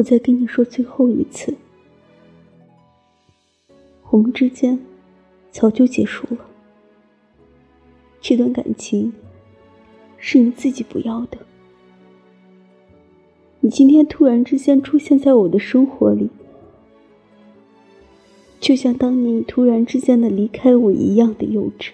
我再跟你说最后一次。我们之间早就结束了。这段感情是你自己不要的。你今天突然之间出现在我的生活里。就像当你突然之间的离开我一样的幼稚。